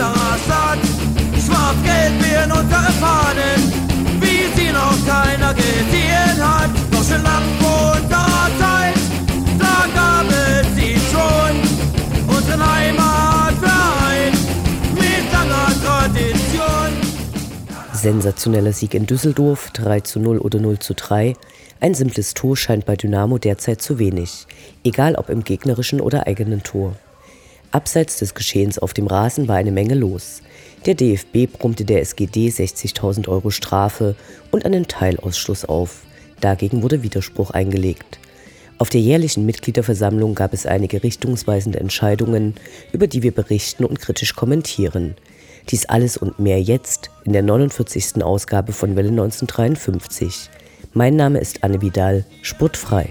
unserer Stadt. Schwarz-Gelb werden unsere Fahnen, wie sie noch keiner gesehen hat. Doch schon lang vor unserer Zeit, da gab es sie schon. Unseren Heimatverein mit langer Tradition. Sensationeller Sieg in Düsseldorf, 3 zu 0 oder 0 zu 3. Ein simples Tor scheint bei Dynamo derzeit zu wenig, egal ob im gegnerischen oder eigenen Tor. Abseits des Geschehens auf dem Rasen war eine Menge los. Der DFB brummte der SGD 60.000 Euro Strafe und einen Teilausschluss auf. Dagegen wurde Widerspruch eingelegt. Auf der jährlichen Mitgliederversammlung gab es einige richtungsweisende Entscheidungen, über die wir berichten und kritisch kommentieren. Dies alles und mehr jetzt in der 49. Ausgabe von Welle 1953. Mein Name ist Anne Vidal, sportfrei.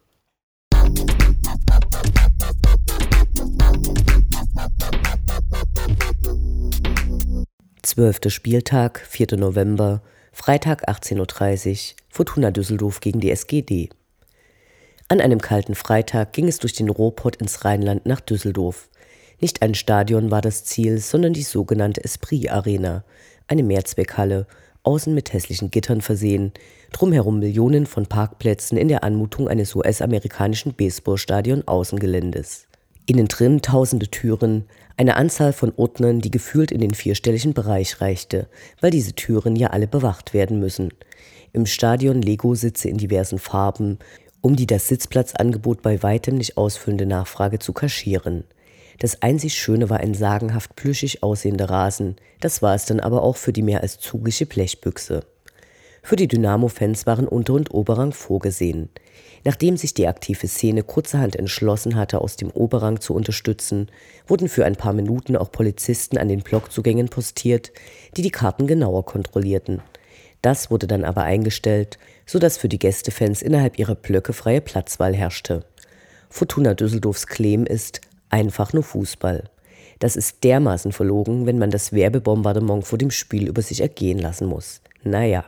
Zwölfter Spieltag, 4. November, Freitag 18.30 Uhr, Fortuna Düsseldorf gegen die SGD. An einem kalten Freitag ging es durch den Ruhrpott ins Rheinland nach Düsseldorf. Nicht ein Stadion war das Ziel, sondern die sogenannte Esprit Arena, eine Mehrzweckhalle, außen mit hässlichen Gittern versehen, drumherum Millionen von Parkplätzen in der Anmutung eines US-amerikanischen Baseballstadion Außengeländes. Innen drin tausende Türen, eine Anzahl von Ordnern, die gefühlt in den vierstelligen Bereich reichte, weil diese Türen ja alle bewacht werden müssen. Im Stadion Lego-Sitze in diversen Farben, um die das Sitzplatzangebot bei weitem nicht ausfüllende Nachfrage zu kaschieren. Das einzig Schöne war ein sagenhaft plüschig aussehender Rasen, das war es dann aber auch für die mehr als zugige Blechbüchse. Für die Dynamo-Fans waren Unter- und Oberrang vorgesehen. Nachdem sich die aktive Szene kurzerhand entschlossen hatte, aus dem Oberrang zu unterstützen, wurden für ein paar Minuten auch Polizisten an den Blockzugängen postiert, die die Karten genauer kontrollierten. Das wurde dann aber eingestellt, sodass für die Gästefans innerhalb ihrer Blöcke freie Platzwahl herrschte. Fortuna Düsseldorfs Claim ist einfach nur Fußball. Das ist dermaßen verlogen, wenn man das Werbebombardement vor dem Spiel über sich ergehen lassen muss. Naja.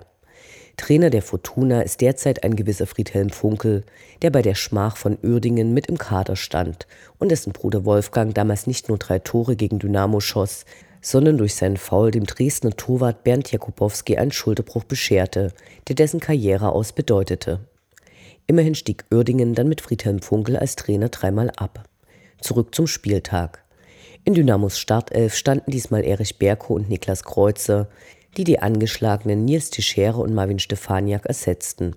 Trainer der Fortuna ist derzeit ein gewisser Friedhelm Funkel, der bei der Schmach von Uerdingen mit im Kader stand und dessen Bruder Wolfgang damals nicht nur drei Tore gegen Dynamo schoss, sondern durch seinen Foul dem Dresdner Torwart Bernd Jakubowski einen Schulterbruch bescherte, der dessen Karriere aus bedeutete. Immerhin stieg Uerdingen dann mit Friedhelm Funkel als Trainer dreimal ab. Zurück zum Spieltag. In Dynamos Startelf standen diesmal Erich Berko und Niklas Kreuzer, die die angeschlagenen Nils Tischere und Marvin Stefaniak ersetzten.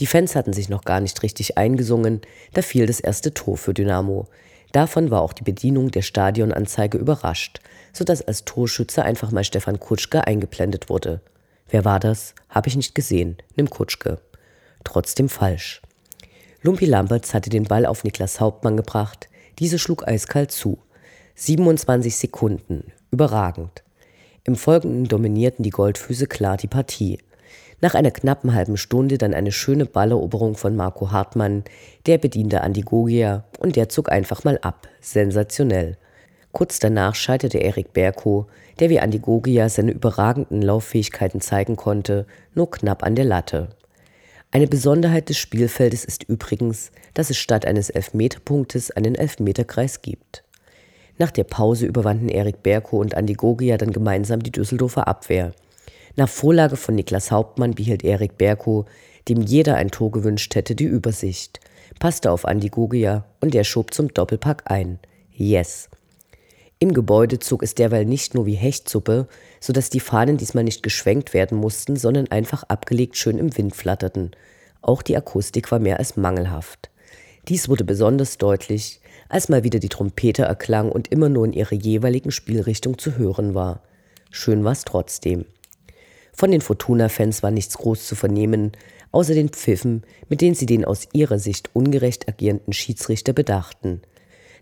Die Fans hatten sich noch gar nicht richtig eingesungen, da fiel das erste Tor für Dynamo. Davon war auch die Bedienung der Stadionanzeige überrascht, sodass als Torschütze einfach mal Stefan Kutschke eingeblendet wurde. Wer war das? Habe ich nicht gesehen. Nimm Kutschke. Trotzdem falsch. Lumpi Lamberts hatte den Ball auf Niklas Hauptmann gebracht, diese schlug eiskalt zu. 27 Sekunden. Überragend. Im Folgenden dominierten die Goldfüße klar die Partie. Nach einer knappen halben Stunde dann eine schöne Balleroberung von Marco Hartmann, der bediente Andi Gogia und der zog einfach mal ab. Sensationell. Kurz danach scheiterte Erik Berko, der wie Andi Gogia seine überragenden Lauffähigkeiten zeigen konnte, nur knapp an der Latte. Eine Besonderheit des Spielfeldes ist übrigens, dass es statt eines Elfmeterpunktes einen Elfmeterkreis gibt. Nach der Pause überwanden Erik Berko und Andi Gogia dann gemeinsam die Düsseldorfer Abwehr – nach Vorlage von Niklas Hauptmann behielt Erik Berko, dem jeder ein Tor gewünscht hätte, die Übersicht, passte auf Andi Gugia und der schob zum Doppelpack ein. Yes. Im Gebäude zog es derweil nicht nur wie Hechtsuppe, so dass die Fahnen diesmal nicht geschwenkt werden mussten, sondern einfach abgelegt schön im Wind flatterten. Auch die Akustik war mehr als mangelhaft. Dies wurde besonders deutlich, als mal wieder die Trompete erklang und immer nur in ihrer jeweiligen Spielrichtung zu hören war. Schön war's trotzdem. Von den Fortuna-Fans war nichts groß zu vernehmen, außer den Pfiffen, mit denen sie den aus ihrer Sicht ungerecht agierenden Schiedsrichter bedachten.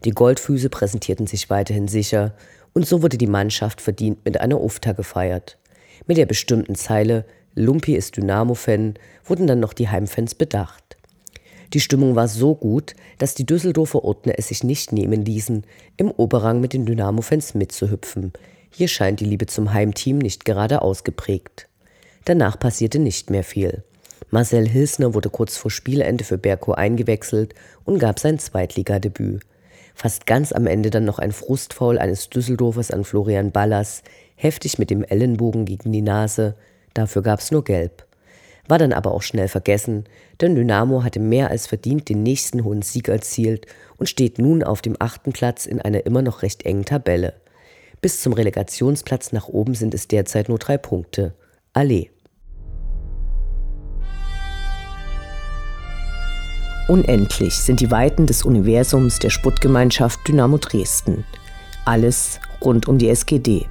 Die Goldfüße präsentierten sich weiterhin sicher, und so wurde die Mannschaft verdient mit einer Ufta gefeiert. Mit der bestimmten Zeile Lumpi ist Dynamo-Fan wurden dann noch die Heimfans bedacht. Die Stimmung war so gut, dass die Düsseldorfer Ordner es sich nicht nehmen ließen, im Oberrang mit den Dynamo-Fans mitzuhüpfen, hier scheint die Liebe zum Heimteam nicht gerade ausgeprägt. Danach passierte nicht mehr viel. Marcel Hilsner wurde kurz vor Spielende für Berko eingewechselt und gab sein Zweitligadebüt. Fast ganz am Ende dann noch ein Frustfaul eines Düsseldorfers an Florian Ballas, heftig mit dem Ellenbogen gegen die Nase, dafür gab's nur Gelb. War dann aber auch schnell vergessen, denn Dynamo hatte mehr als verdient den nächsten hohen Sieg erzielt und steht nun auf dem achten Platz in einer immer noch recht engen Tabelle. Bis zum Relegationsplatz nach oben sind es derzeit nur drei Punkte. Allee. Unendlich sind die Weiten des Universums der Sputtgemeinschaft Dynamo Dresden. Alles rund um die SGD.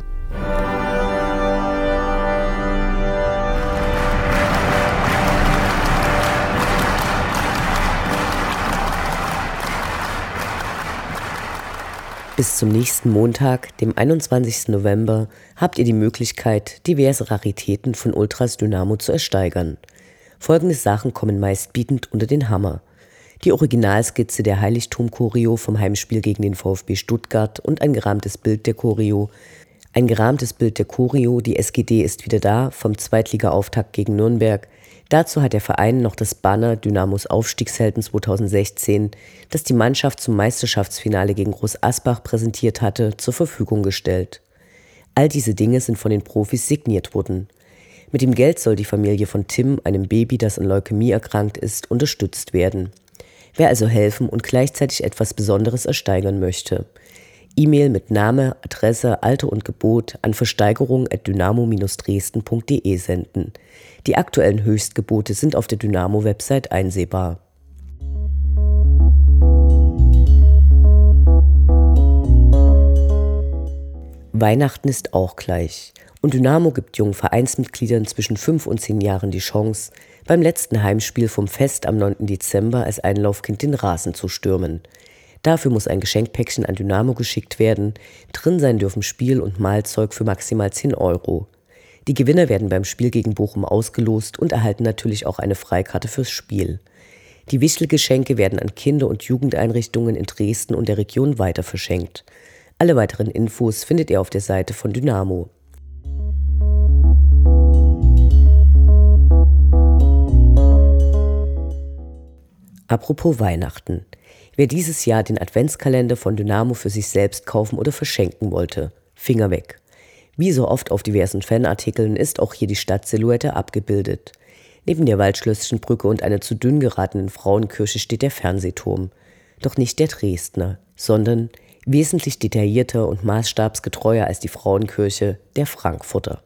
Bis zum nächsten Montag, dem 21. November, habt ihr die Möglichkeit, diverse Raritäten von Ultras Dynamo zu ersteigern. Folgende Sachen kommen meistbietend unter den Hammer. Die Originalskizze der Heiligtum-Choreo vom Heimspiel gegen den VfB Stuttgart und ein gerahmtes Bild der Choreo. Ein gerahmtes Bild der Choreo, die SGD ist wieder da, vom Zweitliga-Auftakt gegen Nürnberg, Dazu hat der Verein noch das Banner Dynamos Aufstiegshelden 2016, das die Mannschaft zum Meisterschaftsfinale gegen Groß Asbach präsentiert hatte, zur Verfügung gestellt. All diese Dinge sind von den Profis signiert worden. Mit dem Geld soll die Familie von Tim, einem Baby, das an Leukämie erkrankt ist, unterstützt werden. Wer also helfen und gleichzeitig etwas Besonderes ersteigern möchte, E-Mail mit Name, Adresse, Alter und Gebot an versteigerung.dynamo-dresden.de senden. Die aktuellen Höchstgebote sind auf der Dynamo-Website einsehbar. Weihnachten ist auch gleich. Und Dynamo gibt jungen Vereinsmitgliedern zwischen 5 und 10 Jahren die Chance, beim letzten Heimspiel vom Fest am 9. Dezember als Einlaufkind den Rasen zu stürmen. Dafür muss ein Geschenkpäckchen an Dynamo geschickt werden. Drin sein dürfen Spiel- und Mahlzeug für maximal 10 Euro. Die Gewinner werden beim Spiel gegen Bochum ausgelost und erhalten natürlich auch eine Freikarte fürs Spiel. Die Wichtelgeschenke werden an Kinder- und Jugendeinrichtungen in Dresden und der Region weiter verschenkt. Alle weiteren Infos findet ihr auf der Seite von Dynamo. Apropos Weihnachten. Wer dieses Jahr den Adventskalender von Dynamo für sich selbst kaufen oder verschenken wollte, Finger weg. Wie so oft auf diversen Fanartikeln ist auch hier die Stadtsilhouette abgebildet. Neben der Waldschlösschenbrücke und einer zu dünn geratenen Frauenkirche steht der Fernsehturm. Doch nicht der Dresdner, sondern wesentlich detaillierter und maßstabsgetreuer als die Frauenkirche, der Frankfurter.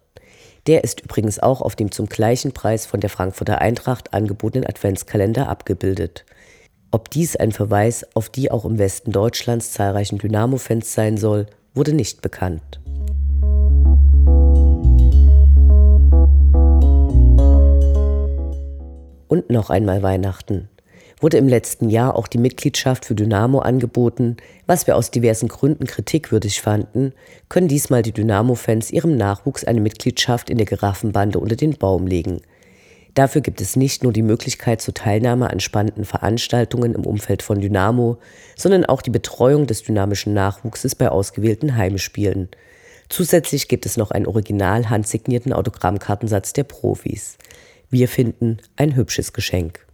Der ist übrigens auch auf dem zum gleichen Preis von der Frankfurter Eintracht angebotenen Adventskalender abgebildet. Ob dies ein Verweis auf die auch im Westen Deutschlands zahlreichen Dynamo-Fans sein soll, wurde nicht bekannt. Und noch einmal Weihnachten. Wurde im letzten Jahr auch die Mitgliedschaft für Dynamo angeboten, was wir aus diversen Gründen kritikwürdig fanden, können diesmal die Dynamo-Fans ihrem Nachwuchs eine Mitgliedschaft in der Giraffenbande unter den Baum legen – Dafür gibt es nicht nur die Möglichkeit zur Teilnahme an spannenden Veranstaltungen im Umfeld von Dynamo, sondern auch die Betreuung des dynamischen Nachwuchses bei ausgewählten Heimspielen. Zusätzlich gibt es noch einen original handsignierten Autogrammkartensatz der Profis. Wir finden ein hübsches Geschenk.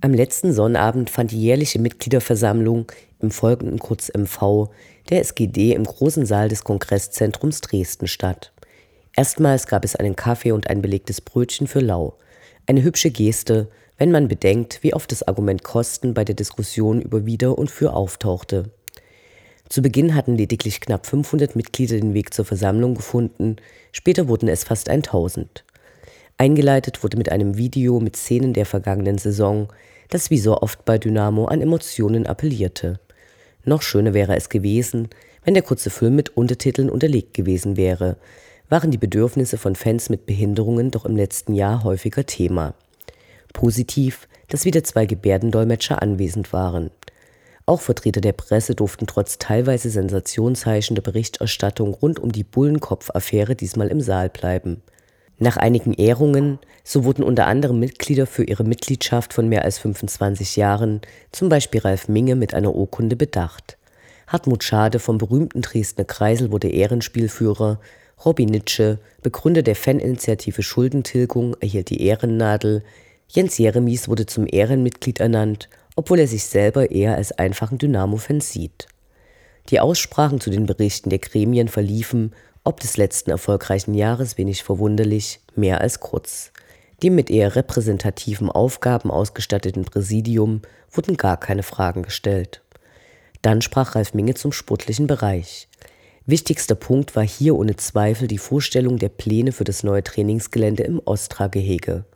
Am letzten Sonnabend fand die jährliche Mitgliederversammlung im folgenden Kurz MV der SGD im großen Saal des Kongresszentrums Dresden statt. Erstmals gab es einen Kaffee und ein belegtes Brötchen für Lau. Eine hübsche Geste, wenn man bedenkt, wie oft das Argument Kosten bei der Diskussion über Wieder und Für auftauchte. Zu Beginn hatten lediglich knapp 500 Mitglieder den Weg zur Versammlung gefunden, später wurden es fast 1000. Eingeleitet wurde mit einem Video mit Szenen der vergangenen Saison, das wie so oft bei Dynamo an Emotionen appellierte. Noch schöner wäre es gewesen, wenn der kurze Film mit Untertiteln unterlegt gewesen wäre, waren die Bedürfnisse von Fans mit Behinderungen doch im letzten Jahr häufiger Thema. Positiv, dass wieder zwei Gebärdendolmetscher anwesend waren. Auch Vertreter der Presse durften trotz teilweise sensationsheischender Berichterstattung rund um die Bullenkopf-Affäre diesmal im Saal bleiben. Nach einigen Ehrungen, so wurden unter anderem Mitglieder für ihre Mitgliedschaft von mehr als 25 Jahren, zum Beispiel Ralf Minge, mit einer Urkunde bedacht. Hartmut Schade vom berühmten Dresdner Kreisel wurde Ehrenspielführer, Robby Nitsche, Begründer der Faninitiative Schuldentilgung, erhielt die Ehrennadel, Jens Jeremies wurde zum Ehrenmitglied ernannt, obwohl er sich selber eher als einfachen Dynamo-Fan sieht. Die Aussprachen zu den Berichten der Gremien verliefen ob des letzten erfolgreichen Jahres wenig verwunderlich, mehr als kurz. Dem mit eher repräsentativen Aufgaben ausgestatteten Präsidium wurden gar keine Fragen gestellt. Dann sprach Ralf Minge zum sportlichen Bereich. Wichtigster Punkt war hier ohne Zweifel die Vorstellung der Pläne für das neue Trainingsgelände im Ostra-Gehege.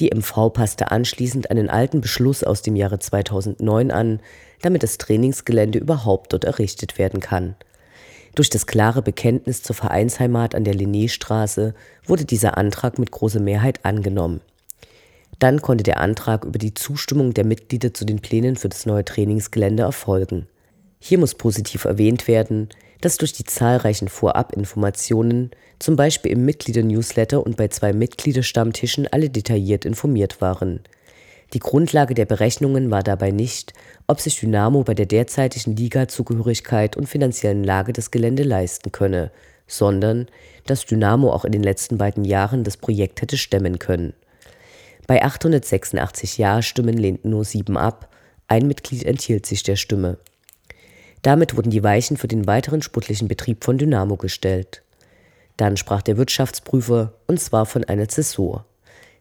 Die MV passte anschließend einen alten Beschluss aus dem Jahre 2009 an, damit das Trainingsgelände überhaupt dort errichtet werden kann – durch das klare Bekenntnis zur Vereinsheimat an der Linnéstraße wurde dieser Antrag mit großer Mehrheit angenommen. Dann konnte der Antrag über die Zustimmung der Mitglieder zu den Plänen für das neue Trainingsgelände erfolgen. Hier muss positiv erwähnt werden, dass durch die zahlreichen Vorabinformationen, zum Beispiel im Mitglieder-Newsletter und bei zwei Mitgliederstammtischen, alle detailliert informiert waren. Die Grundlage der Berechnungen war dabei nicht, ob sich Dynamo bei der derzeitigen Liga-Zugehörigkeit und finanziellen Lage das Gelände leisten könne, sondern dass Dynamo auch in den letzten beiden Jahren das Projekt hätte stemmen können. Bei 886 Ja-Stimmen lehnten nur sieben ab, ein Mitglied enthielt sich der Stimme. Damit wurden die Weichen für den weiteren sportlichen Betrieb von Dynamo gestellt. Dann sprach der Wirtschaftsprüfer, und zwar von einer Zäsur.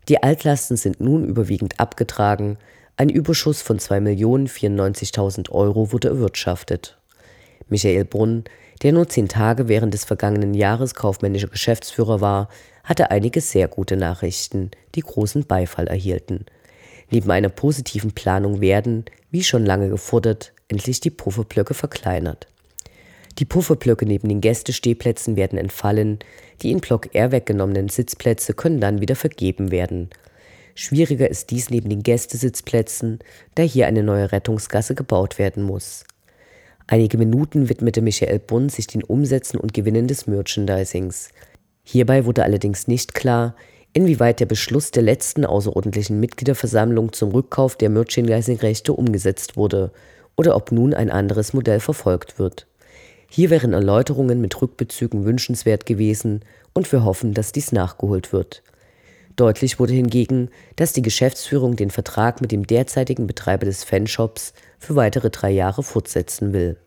Die Altlasten sind nun überwiegend abgetragen, ein Überschuss von 2.094.000 Euro wurde erwirtschaftet. Michael Brunn, der nur zehn Tage während des vergangenen Jahres kaufmännischer Geschäftsführer war, hatte einige sehr gute Nachrichten, die großen Beifall erhielten. Neben einer positiven Planung werden, wie schon lange gefordert, endlich die Pufferblöcke verkleinert. Die Pufferblöcke neben den Gästestehplätzen werden entfallen, die in Block R weggenommenen Sitzplätze können dann wieder vergeben werden. Schwieriger ist dies neben den Gästesitzplätzen, da hier eine neue Rettungsgasse gebaut werden muss. Einige Minuten widmete Michael Brunn sich den Umsätzen und Gewinnen des Merchandisings. Hierbei wurde allerdings nicht klar, inwieweit der Beschluss der letzten außerordentlichen Mitgliederversammlung zum Rückkauf der Merchandising-Rechte umgesetzt wurde oder ob nun ein anderes Modell verfolgt wird. Hier wären Erläuterungen mit Rückbezügen wünschenswert gewesen und wir hoffen, dass dies nachgeholt wird. Deutlich wurde hingegen, dass die Geschäftsführung den Vertrag mit dem derzeitigen Betreiber des Fanshops für weitere drei Jahre fortsetzen will.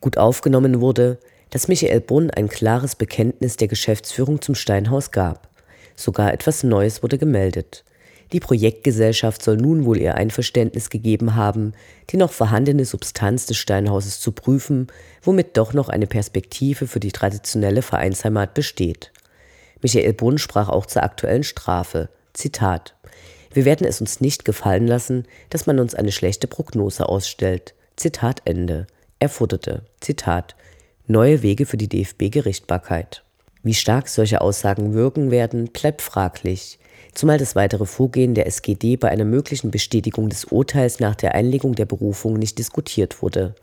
Gut aufgenommen wurde, dass Michael Brunn ein klares Bekenntnis der Geschäftsführung zum Steinhaus gab. Sogar etwas Neues wurde gemeldet. Die Projektgesellschaft soll nun wohl ihr Einverständnis gegeben haben, die noch vorhandene Substanz des Steinhauses zu prüfen, womit doch noch eine Perspektive für die traditionelle Vereinsheimat besteht. Michael Brunn sprach auch zur aktuellen Strafe. Zitat Wir werden es uns nicht gefallen lassen, dass man uns eine schlechte Prognose ausstellt. Zitat Ende. Er forderte, Zitat, neue Wege für die DFB-Gerichtbarkeit. Wie stark solche Aussagen wirken werden, bleibt fraglich zumal das weitere Vorgehen der SGD bei einer möglichen Bestätigung des Urteils nach der Einlegung der Berufung nicht diskutiert wurde.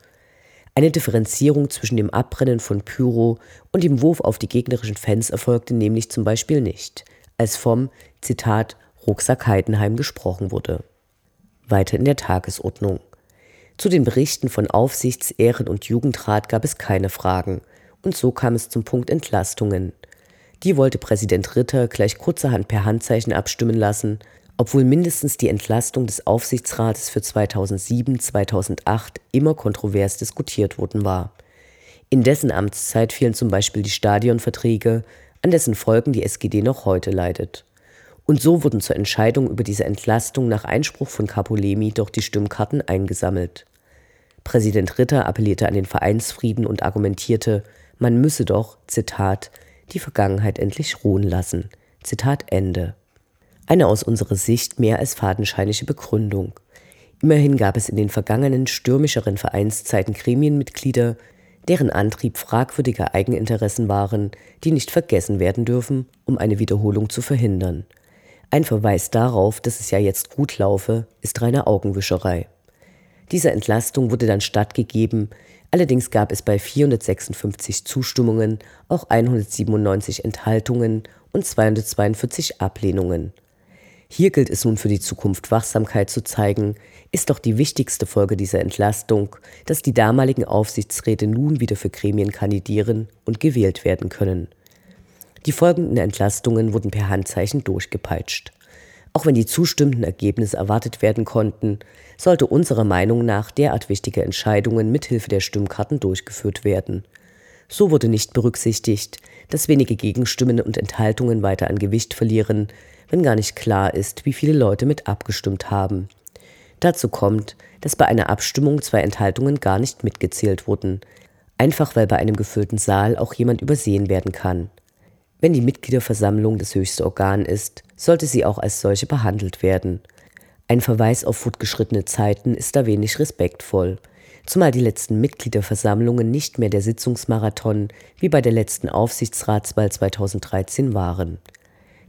Eine Differenzierung zwischen dem Abbrennen von Pyro und dem Wurf auf die gegnerischen Fans erfolgte nämlich zum Beispiel nicht, als vom, Zitat, Rucksack Heidenheim gesprochen wurde. Weiter in der Tagesordnung. Zu den Berichten von Aufsichts-, Ehren- und Jugendrat gab es keine Fragen, und so kam es zum Punkt Entlastungen. Die wollte Präsident Ritter gleich kurzerhand per Handzeichen abstimmen lassen, obwohl mindestens die Entlastung des Aufsichtsrates für 2007-2008 immer kontrovers diskutiert worden war. In dessen Amtszeit fielen zum Beispiel die Stadionverträge, an dessen Folgen die SGD noch heute leidet. Und so wurden zur Entscheidung über diese Entlastung nach Einspruch von Capolemi doch die Stimmkarten eingesammelt. Präsident Ritter appellierte an den Vereinsfrieden und argumentierte, man müsse doch, Zitat, die Vergangenheit endlich ruhen lassen. Zitat Ende. Eine aus unserer Sicht mehr als fadenscheinliche Begründung. Immerhin gab es in den vergangenen stürmischeren Vereinszeiten Gremienmitglieder, deren Antrieb fragwürdige Eigeninteressen waren, die nicht vergessen werden dürfen, um eine Wiederholung zu verhindern. Ein Verweis darauf, dass es ja jetzt gut laufe, ist reine Augenwischerei. Dieser Entlastung wurde dann stattgegeben, allerdings gab es bei 456 Zustimmungen auch 197 Enthaltungen und 242 Ablehnungen. Hier gilt es nun für die Zukunft Wachsamkeit zu zeigen, ist doch die wichtigste Folge dieser Entlastung, dass die damaligen Aufsichtsräte nun wieder für Gremien kandidieren und gewählt werden können. Die folgenden Entlastungen wurden per Handzeichen durchgepeitscht. Auch wenn die zustimmenden Ergebnisse erwartet werden konnten, sollte unserer Meinung nach derart wichtige Entscheidungen mithilfe der Stimmkarten durchgeführt werden. So wurde nicht berücksichtigt, dass wenige Gegenstimmen und Enthaltungen weiter an Gewicht verlieren, wenn gar nicht klar ist, wie viele Leute mit abgestimmt haben. Dazu kommt, dass bei einer Abstimmung zwei Enthaltungen gar nicht mitgezählt wurden, einfach weil bei einem gefüllten Saal auch jemand übersehen werden kann. Wenn die Mitgliederversammlung das höchste Organ ist, sollte sie auch als solche behandelt werden. Ein Verweis auf fortgeschrittene Zeiten ist da wenig respektvoll, zumal die letzten Mitgliederversammlungen nicht mehr der Sitzungsmarathon wie bei der letzten Aufsichtsratswahl 2013 waren.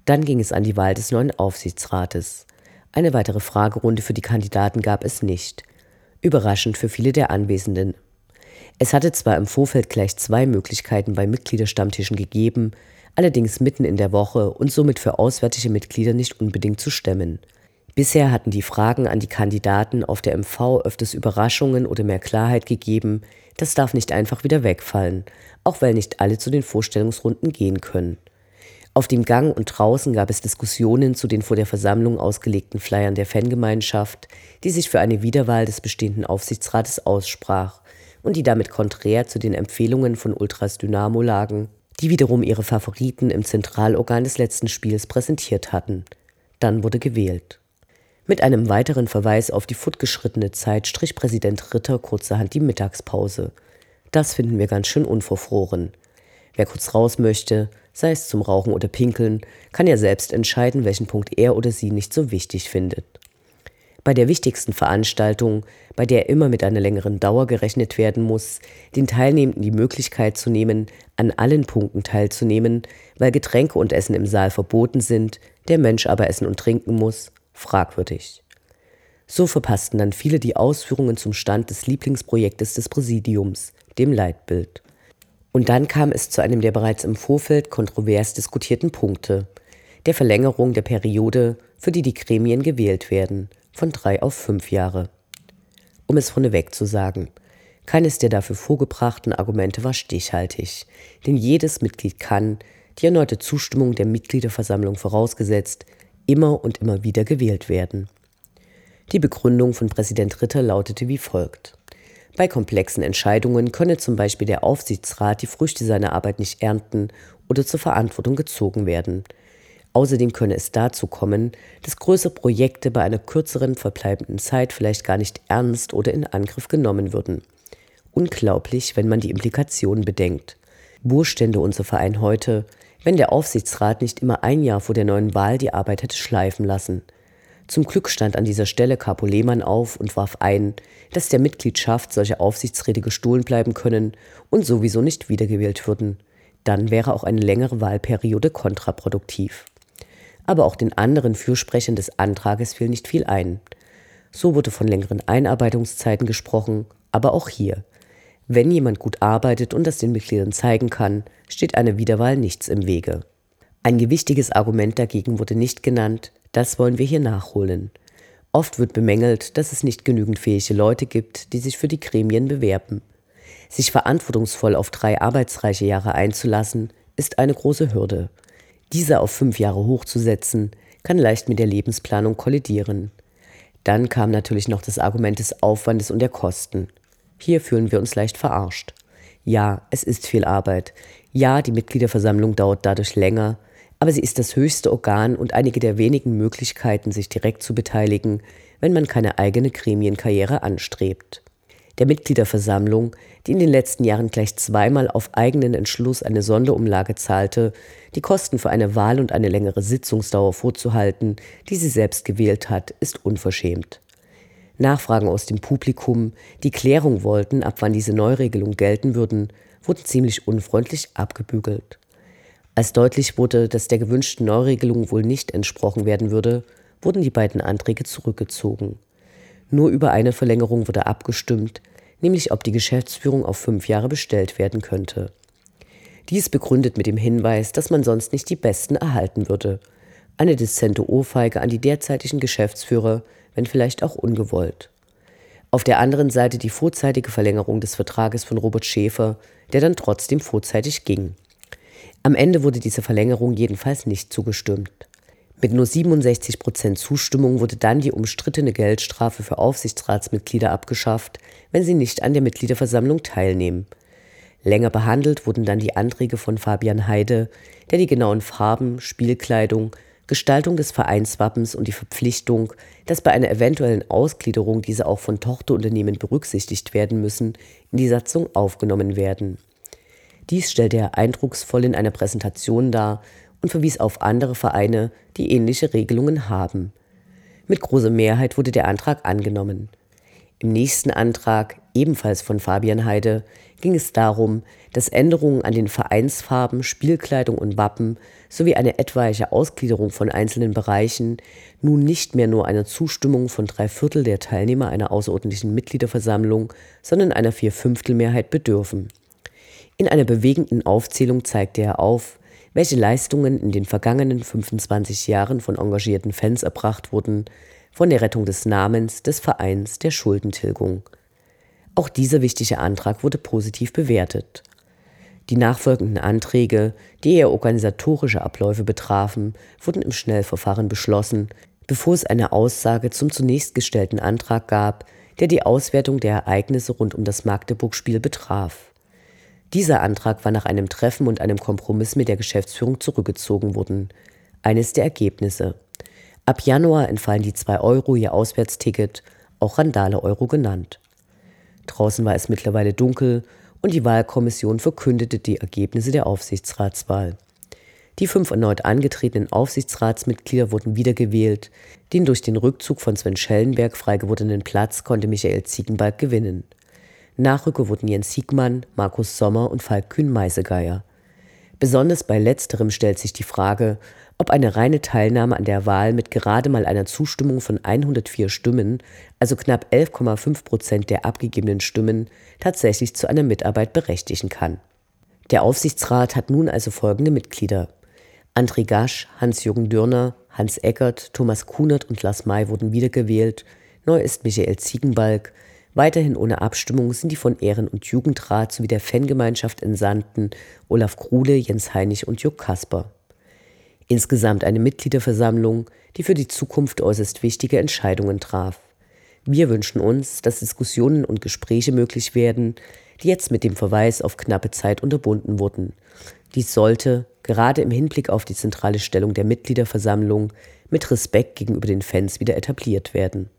Dann ging es an die Wahl des neuen Aufsichtsrates. Eine weitere Fragerunde für die Kandidaten gab es nicht. Überraschend für viele der Anwesenden. Es hatte zwar im Vorfeld gleich zwei Möglichkeiten bei Mitgliederstammtischen gegeben, allerdings mitten in der Woche und somit für auswärtige Mitglieder nicht unbedingt zu stemmen. Bisher hatten die Fragen an die Kandidaten auf der MV öfters Überraschungen oder mehr Klarheit gegeben. Das darf nicht einfach wieder wegfallen, auch weil nicht alle zu den Vorstellungsrunden gehen können. Auf dem Gang und draußen gab es Diskussionen zu den vor der Versammlung ausgelegten Flyern der Fangemeinschaft, die sich für eine Wiederwahl des bestehenden Aufsichtsrates aussprach und die damit konträr zu den Empfehlungen von Ultras Dynamo lagen, die wiederum ihre Favoriten im Zentralorgan des letzten Spiels präsentiert hatten. Dann wurde gewählt. Mit einem weiteren Verweis auf die fortgeschrittene Zeit strich Präsident Ritter kurzerhand die Mittagspause. Das finden wir ganz schön unverfroren. Wer kurz raus möchte, sei es zum Rauchen oder Pinkeln, kann ja selbst entscheiden, welchen Punkt er oder sie nicht so wichtig findet. Bei der wichtigsten Veranstaltung, bei der immer mit einer längeren Dauer gerechnet werden muss, den Teilnehmenden die Möglichkeit zu nehmen, an allen Punkten teilzunehmen, weil Getränke und Essen im Saal verboten sind, der Mensch aber essen und trinken muss, fragwürdig. So verpassten dann viele die Ausführungen zum Stand des Lieblingsprojektes des Präsidiums, dem Leitbild. Und dann kam es zu einem der bereits im Vorfeld kontrovers diskutierten Punkte, der Verlängerung der Periode, für die die Gremien gewählt werden, von drei auf fünf Jahre. Um es vorneweg zu sagen, keines der dafür vorgebrachten Argumente war stichhaltig, denn jedes Mitglied kann, die erneute Zustimmung der Mitgliederversammlung vorausgesetzt, immer und immer wieder gewählt werden. Die Begründung von Präsident Ritter lautete wie folgt. Bei komplexen Entscheidungen könne zum Beispiel der Aufsichtsrat die Früchte seiner Arbeit nicht ernten oder zur Verantwortung gezogen werden. Außerdem könne es dazu kommen, dass größere Projekte bei einer kürzeren verbleibenden Zeit vielleicht gar nicht ernst oder in Angriff genommen würden. Unglaublich, wenn man die Implikationen bedenkt. Wo stände unser Verein heute, wenn der Aufsichtsrat nicht immer ein Jahr vor der neuen Wahl die Arbeit hätte schleifen lassen? Zum Glück stand an dieser Stelle Capo Lehmann auf und warf ein, dass der Mitgliedschaft solche Aufsichtsräte gestohlen bleiben können und sowieso nicht wiedergewählt würden. Dann wäre auch eine längere Wahlperiode kontraproduktiv. Aber auch den anderen Fürsprechern des Antrages fiel nicht viel ein. So wurde von längeren Einarbeitungszeiten gesprochen, aber auch hier. Wenn jemand gut arbeitet und das den Mitgliedern zeigen kann, steht einer Wiederwahl nichts im Wege. Ein gewichtiges Argument dagegen wurde nicht genannt, das wollen wir hier nachholen. Oft wird bemängelt, dass es nicht genügend fähige Leute gibt, die sich für die Gremien bewerben. Sich verantwortungsvoll auf drei arbeitsreiche Jahre einzulassen, ist eine große Hürde. Diese auf fünf Jahre hochzusetzen, kann leicht mit der Lebensplanung kollidieren. Dann kam natürlich noch das Argument des Aufwandes und der Kosten. Hier fühlen wir uns leicht verarscht. Ja, es ist viel Arbeit. Ja, die Mitgliederversammlung dauert dadurch länger, aber sie ist das höchste Organ und einige der wenigen Möglichkeiten, sich direkt zu beteiligen, wenn man keine eigene Gremienkarriere anstrebt. Der Mitgliederversammlung, die in den letzten Jahren gleich zweimal auf eigenen Entschluss eine Sonderumlage zahlte, die Kosten für eine Wahl und eine längere Sitzungsdauer vorzuhalten, die sie selbst gewählt hat, ist unverschämt. Nachfragen aus dem Publikum, die Klärung wollten, ab wann diese Neuregelung gelten würden, wurden ziemlich unfreundlich abgebügelt. Als deutlich wurde, dass der gewünschten Neuregelung wohl nicht entsprochen werden würde, wurden die beiden Anträge zurückgezogen. Nur über eine Verlängerung wurde abgestimmt, nämlich ob die Geschäftsführung auf fünf Jahre bestellt werden könnte. Dies begründet mit dem Hinweis, dass man sonst nicht die Besten erhalten würde. Eine dezente Ohrfeige an die derzeitigen Geschäftsführer, wenn vielleicht auch ungewollt. Auf der anderen Seite die vorzeitige Verlängerung des Vertrages von Robert Schäfer, der dann trotzdem vorzeitig ging. Am Ende wurde diese Verlängerung jedenfalls nicht zugestimmt. Mit nur 67 Prozent Zustimmung wurde dann die umstrittene Geldstrafe für Aufsichtsratsmitglieder abgeschafft, wenn sie nicht an der Mitgliederversammlung teilnehmen. Länger behandelt wurden dann die Anträge von Fabian Heide, der die genauen Farben, Spielkleidung, Gestaltung des Vereinswappens und die Verpflichtung, dass bei einer eventuellen Ausgliederung diese auch von Tochterunternehmen berücksichtigt werden müssen, in die Satzung aufgenommen werden. Dies stellte er eindrucksvoll in einer Präsentation dar und verwies auf andere Vereine, die ähnliche Regelungen haben. Mit großer Mehrheit wurde der Antrag angenommen. Im nächsten Antrag, ebenfalls von Fabian Heide, ging es darum, dass Änderungen an den Vereinsfarben, Spielkleidung und Wappen sowie eine etwaige Ausgliederung von einzelnen Bereichen nun nicht mehr nur einer Zustimmung von drei Viertel der Teilnehmer einer außerordentlichen Mitgliederversammlung, sondern einer Vierfünftelmehrheit bedürfen. In einer bewegenden Aufzählung zeigte er auf, welche Leistungen in den vergangenen 25 Jahren von engagierten Fans erbracht wurden, von der Rettung des Namens, des Vereins, der Schuldentilgung. Auch dieser wichtige Antrag wurde positiv bewertet. Die nachfolgenden Anträge, die eher organisatorische Abläufe betrafen, wurden im Schnellverfahren beschlossen, bevor es eine Aussage zum zunächst gestellten Antrag gab, der die Auswertung der Ereignisse rund um das Magdeburg-Spiel betraf. Dieser Antrag war nach einem Treffen und einem Kompromiss mit der Geschäftsführung zurückgezogen worden. Eines der Ergebnisse. Ab Januar entfallen die 2 Euro ihr Auswärtsticket, auch Randale-Euro genannt. Draußen war es mittlerweile dunkel und die Wahlkommission verkündete die Ergebnisse der Aufsichtsratswahl. Die fünf erneut angetretenen Aufsichtsratsmitglieder wurden wiedergewählt. Den durch den Rückzug von Sven Schellenberg freigewordenen Platz konnte Michael Ziegenbalg gewinnen. Nachrücker wurden Jens Siegmann, Markus Sommer und Falk Kühn-Meisegeier. Besonders bei letzterem stellt sich die Frage, ob eine reine Teilnahme an der Wahl mit gerade mal einer Zustimmung von 104 Stimmen, also knapp 11,5 Prozent der abgegebenen Stimmen, tatsächlich zu einer Mitarbeit berechtigen kann. Der Aufsichtsrat hat nun also folgende Mitglieder. André Gasch, Hans-Jürgen Dürner, Hans Eckert, Thomas Kunert und Lars May wurden wiedergewählt. Neu ist Michael Ziegenbalg, Weiterhin ohne Abstimmung sind die von Ehren- und Jugendrat sowie der Fangemeinschaft entsandten Olaf Krule, Jens Heinig und Juck Kasper. Insgesamt eine Mitgliederversammlung, die für die Zukunft äußerst wichtige Entscheidungen traf. Wir wünschen uns, dass Diskussionen und Gespräche möglich werden, die jetzt mit dem Verweis auf knappe Zeit unterbunden wurden. Dies sollte, gerade im Hinblick auf die zentrale Stellung der Mitgliederversammlung, mit Respekt gegenüber den Fans wieder etabliert werden.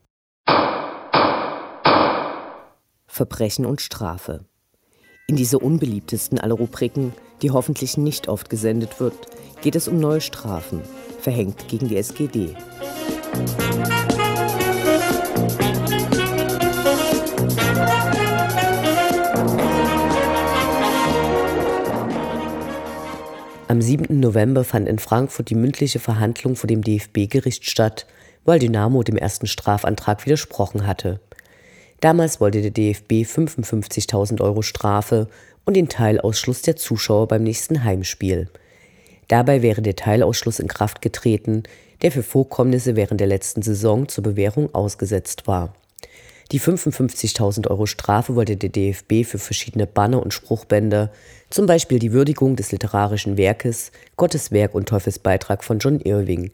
Verbrechen und Strafe. In dieser unbeliebtesten aller Rubriken, die hoffentlich nicht oft gesendet wird, geht es um neue Strafen, verhängt gegen die SGD. Am 7. November fand in Frankfurt die mündliche Verhandlung vor dem DFB-Gericht statt, weil Dynamo dem ersten Strafantrag widersprochen hatte. Damals wollte der DFB 55.000 Euro Strafe und den Teilausschluss der Zuschauer beim nächsten Heimspiel. Dabei wäre der Teilausschluss in Kraft getreten, der für Vorkommnisse während der letzten Saison zur Bewährung ausgesetzt war. Die 55.000 Euro Strafe wollte der DFB für verschiedene Banner und Spruchbänder, zum Beispiel die Würdigung des literarischen Werkes Gottes Werk und Teufelsbeitrag von John Irving,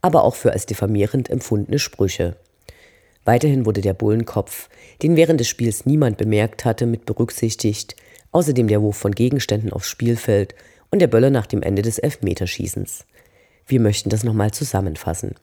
aber auch für als diffamierend empfundene Sprüche. Weiterhin wurde der Bullenkopf, den während des Spiels niemand bemerkt hatte, mit berücksichtigt, außerdem der Wurf von Gegenständen aufs Spielfeld und der Böller nach dem Ende des Elfmeterschießens. Wir möchten das nochmal zusammenfassen.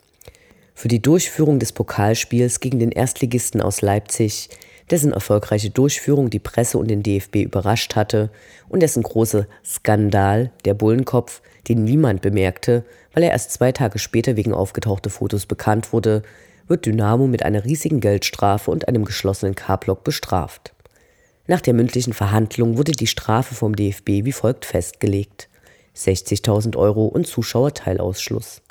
Für die Durchführung des Pokalspiels gegen den Erstligisten aus Leipzig, dessen erfolgreiche Durchführung die Presse und den DFB überrascht hatte und dessen große Skandal, der Bullenkopf, den niemand bemerkte, weil er erst zwei Tage später wegen aufgetauchter Fotos bekannt wurde, wird Dynamo mit einer riesigen Geldstrafe und einem geschlossenen K-Block bestraft. Nach der mündlichen Verhandlung wurde die Strafe vom DFB wie folgt festgelegt: 60.000 Euro und Zuschauerteilausschluss.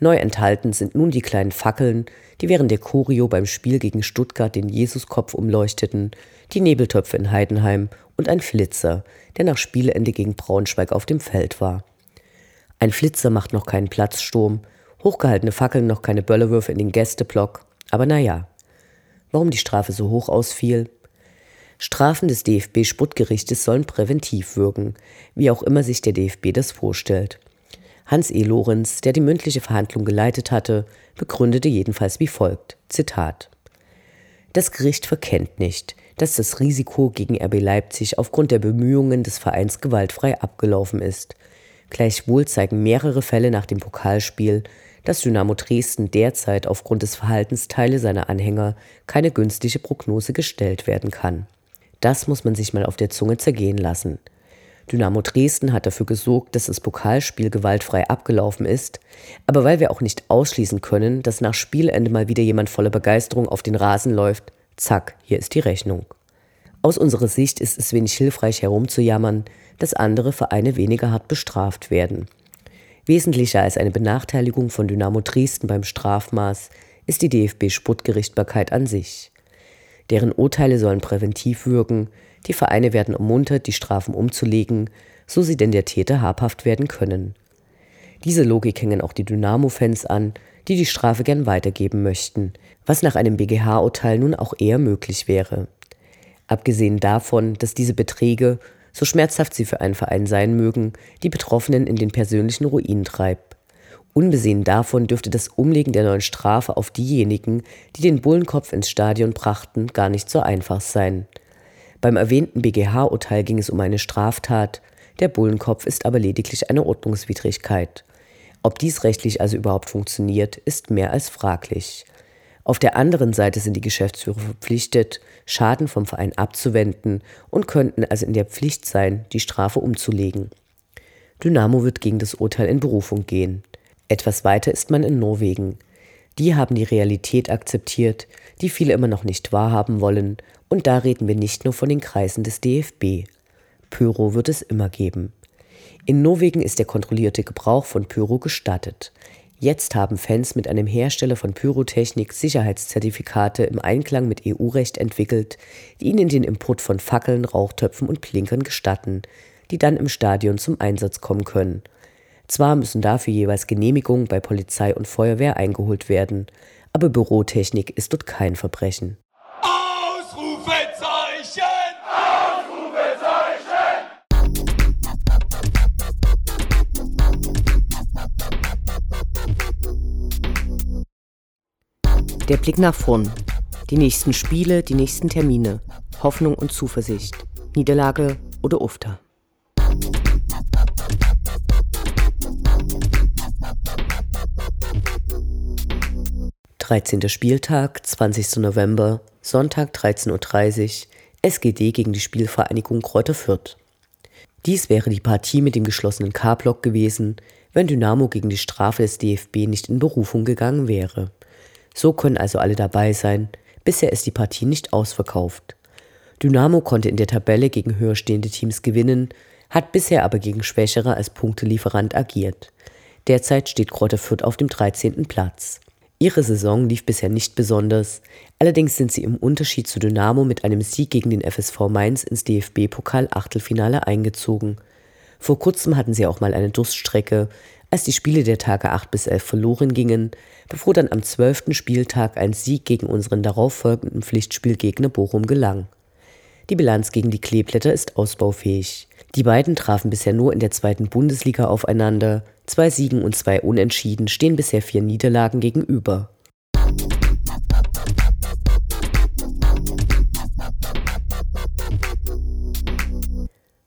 Neu enthalten sind nun die kleinen Fackeln, die während der Choreo beim Spiel gegen Stuttgart den Jesuskopf umleuchteten, die Nebeltöpfe in Heidenheim und ein Flitzer, der nach Spielende gegen Braunschweig auf dem Feld war. Ein Flitzer macht noch keinen Platzsturm, hochgehaltene Fackeln noch keine Böllewürfe in den Gästeblock, aber naja. Warum die Strafe so hoch ausfiel? Strafen des DFB-Sputtgerichtes sollen präventiv wirken, wie auch immer sich der DFB das vorstellt. Hans E. Lorenz, der die mündliche Verhandlung geleitet hatte, begründete jedenfalls wie folgt: Zitat. Das Gericht verkennt nicht, dass das Risiko gegen RB Leipzig aufgrund der Bemühungen des Vereins gewaltfrei abgelaufen ist. Gleichwohl zeigen mehrere Fälle nach dem Pokalspiel, dass Dynamo Dresden derzeit aufgrund des Verhaltens Teile seiner Anhänger keine günstige Prognose gestellt werden kann. Das muss man sich mal auf der Zunge zergehen lassen. Dynamo Dresden hat dafür gesorgt, dass das Pokalspiel gewaltfrei abgelaufen ist, aber weil wir auch nicht ausschließen können, dass nach Spielende mal wieder jemand voller Begeisterung auf den Rasen läuft, zack, hier ist die Rechnung. Aus unserer Sicht ist es wenig hilfreich herumzujammern, dass andere Vereine weniger hart bestraft werden. Wesentlicher als eine Benachteiligung von Dynamo Dresden beim Strafmaß ist die DFB-Sputtgerichtbarkeit an sich. Deren Urteile sollen präventiv wirken, die Vereine werden ermuntert, die Strafen umzulegen, so sie denn der Täter habhaft werden können. Diese Logik hängen auch die Dynamo-Fans an, die die Strafe gern weitergeben möchten, was nach einem BGH-Urteil nun auch eher möglich wäre. Abgesehen davon, dass diese Beträge, so schmerzhaft sie für einen Verein sein mögen, die Betroffenen in den persönlichen Ruin treibt. Unbesehen davon dürfte das Umlegen der neuen Strafe auf diejenigen, die den Bullenkopf ins Stadion brachten, gar nicht so einfach sein. Beim erwähnten BGH-Urteil ging es um eine Straftat, der Bullenkopf ist aber lediglich eine Ordnungswidrigkeit. Ob dies rechtlich also überhaupt funktioniert, ist mehr als fraglich. Auf der anderen Seite sind die Geschäftsführer verpflichtet, Schaden vom Verein abzuwenden und könnten also in der Pflicht sein, die Strafe umzulegen. Dynamo wird gegen das Urteil in Berufung gehen. Etwas weiter ist man in Norwegen. Die haben die Realität akzeptiert, die viele immer noch nicht wahrhaben wollen, und da reden wir nicht nur von den Kreisen des DFB. Pyro wird es immer geben. In Norwegen ist der kontrollierte Gebrauch von Pyro gestattet. Jetzt haben Fans mit einem Hersteller von Pyrotechnik Sicherheitszertifikate im Einklang mit EU-Recht entwickelt, die ihnen den Import von Fackeln, Rauchtöpfen und Plinkern gestatten, die dann im Stadion zum Einsatz kommen können. Zwar müssen dafür jeweils Genehmigungen bei Polizei und Feuerwehr eingeholt werden, aber Bürotechnik ist dort kein Verbrechen. Ausrufezeichen! Ausrufezeichen! Der Blick nach vorn. Die nächsten Spiele, die nächsten Termine. Hoffnung und Zuversicht. Niederlage oder Ufter. 13. Spieltag, 20. November, Sonntag 13.30 Uhr, SGD gegen die Spielvereinigung Kräuter Fürth. Dies wäre die Partie mit dem geschlossenen K-Block gewesen, wenn Dynamo gegen die Strafe des DFB nicht in Berufung gegangen wäre. So können also alle dabei sein, bisher ist die Partie nicht ausverkauft. Dynamo konnte in der Tabelle gegen höher stehende Teams gewinnen, hat bisher aber gegen Schwächere als Punktelieferant agiert. Derzeit steht Kräuter Fürth auf dem 13. Platz. Ihre Saison lief bisher nicht besonders, allerdings sind sie im Unterschied zu Dynamo mit einem Sieg gegen den FSV Mainz ins DFB-Pokal-Achtelfinale eingezogen. Vor kurzem hatten sie auch mal eine Durststrecke, als die Spiele der Tage 8 bis 11 verloren gingen, bevor dann am 12. Spieltag ein Sieg gegen unseren darauffolgenden Pflichtspielgegner Bochum gelang. Die Bilanz gegen die Kleeblätter ist ausbaufähig. Die beiden trafen bisher nur in der zweiten Bundesliga aufeinander. Zwei Siegen und zwei Unentschieden stehen bisher vier Niederlagen gegenüber.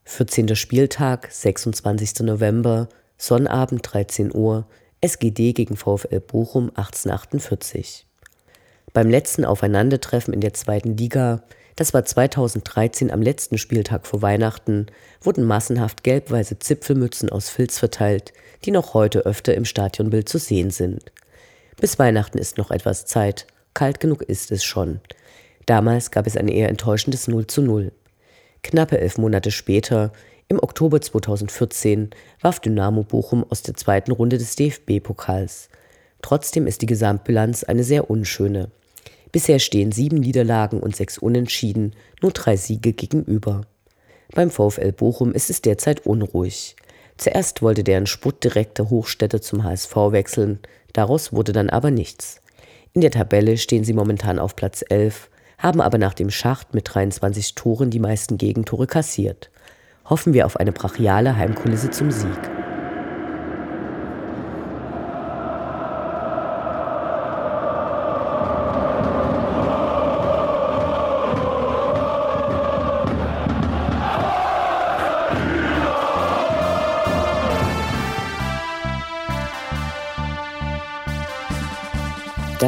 Vierzehnter Spieltag, 26. November, Sonnabend 13 Uhr, SGD gegen VfL Bochum 1848. Beim letzten Aufeinandertreffen in der zweiten Liga das war 2013 am letzten Spieltag vor Weihnachten, wurden massenhaft gelb-weiße Zipfelmützen aus Filz verteilt, die noch heute öfter im Stadionbild zu sehen sind. Bis Weihnachten ist noch etwas Zeit, kalt genug ist es schon. Damals gab es ein eher enttäuschendes 0 zu 0. Knappe elf Monate später, im Oktober 2014, warf Dynamo Bochum aus der zweiten Runde des DFB-Pokals. Trotzdem ist die Gesamtbilanz eine sehr unschöne. Bisher stehen sieben Niederlagen und sechs Unentschieden, nur drei Siege gegenüber. Beim VfL Bochum ist es derzeit unruhig. Zuerst wollte deren Sportdirektor Hochstädter zum HSV wechseln, daraus wurde dann aber nichts. In der Tabelle stehen sie momentan auf Platz 11, haben aber nach dem Schacht mit 23 Toren die meisten Gegentore kassiert. Hoffen wir auf eine brachiale Heimkulisse zum Sieg.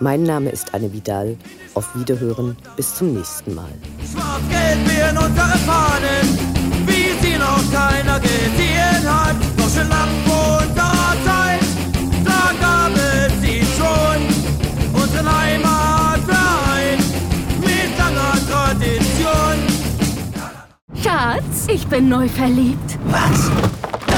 Mein Name ist Anne Vidal. Auf Wiederhören. Bis zum nächsten Mal. Schwarz-Gelb werden unsere Fahnen, wie sie noch keiner gesehen hat. Doch schon lang vor unserer Zeit, da gab es sie schon. Unseren Heimatverein mit langer Tradition. Schatz, ich bin neu verliebt. Was?